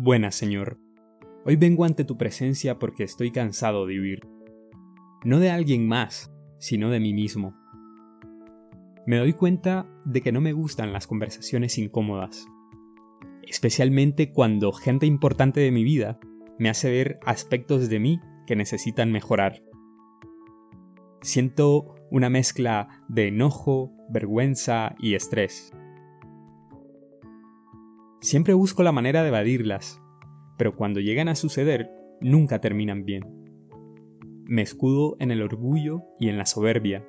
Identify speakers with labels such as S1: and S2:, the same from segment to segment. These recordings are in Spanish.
S1: Buenas, Señor. Hoy vengo ante tu presencia porque estoy cansado de vivir. No de alguien más, sino de mí mismo. Me doy cuenta de que no me gustan las conversaciones incómodas, especialmente cuando gente importante de mi vida me hace ver aspectos de mí que necesitan mejorar. Siento una mezcla de enojo, vergüenza y estrés. Siempre busco la manera de evadirlas, pero cuando llegan a suceder, nunca terminan bien. Me escudo en el orgullo y en la soberbia.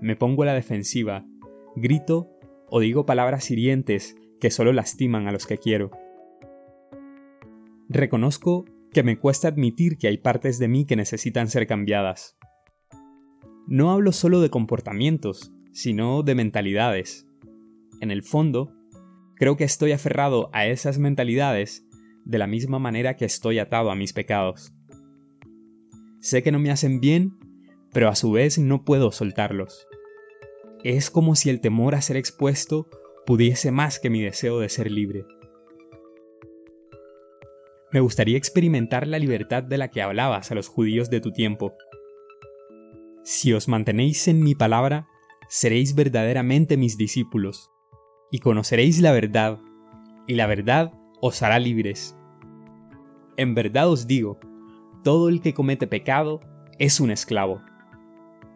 S1: Me pongo a la defensiva, grito o digo palabras hirientes que solo lastiman a los que quiero. Reconozco que me cuesta admitir que hay partes de mí que necesitan ser cambiadas. No hablo solo de comportamientos, sino de mentalidades. En el fondo, Creo que estoy aferrado a esas mentalidades de la misma manera que estoy atado a mis pecados. Sé que no me hacen bien, pero a su vez no puedo soltarlos. Es como si el temor a ser expuesto pudiese más que mi deseo de ser libre. Me gustaría experimentar la libertad de la que hablabas a los judíos de tu tiempo. Si os mantenéis en mi palabra, seréis verdaderamente mis discípulos y conoceréis la verdad, y la verdad os hará libres. En verdad os digo, todo el que comete pecado es un esclavo.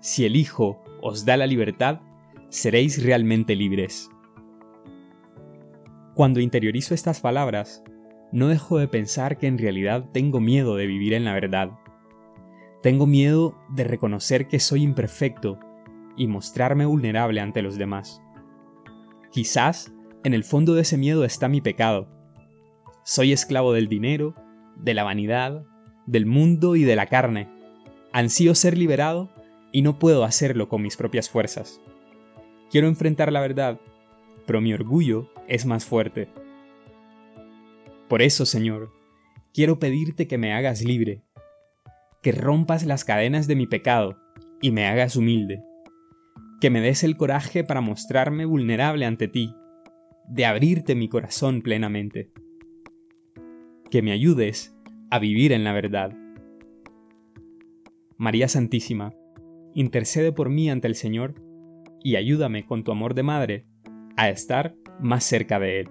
S1: Si el Hijo os da la libertad, seréis realmente libres. Cuando interiorizo estas palabras, no dejo de pensar que en realidad tengo miedo de vivir en la verdad. Tengo miedo de reconocer que soy imperfecto y mostrarme vulnerable ante los demás. Quizás en el fondo de ese miedo está mi pecado. Soy esclavo del dinero, de la vanidad, del mundo y de la carne. Ansío ser liberado y no puedo hacerlo con mis propias fuerzas. Quiero enfrentar la verdad, pero mi orgullo es más fuerte. Por eso, Señor, quiero pedirte que me hagas libre, que rompas las cadenas de mi pecado y me hagas humilde que me des el coraje para mostrarme vulnerable ante ti, de abrirte mi corazón plenamente. Que me ayudes a vivir en la verdad. María Santísima, intercede por mí ante el Señor y ayúdame con tu amor de madre a estar más cerca de Él.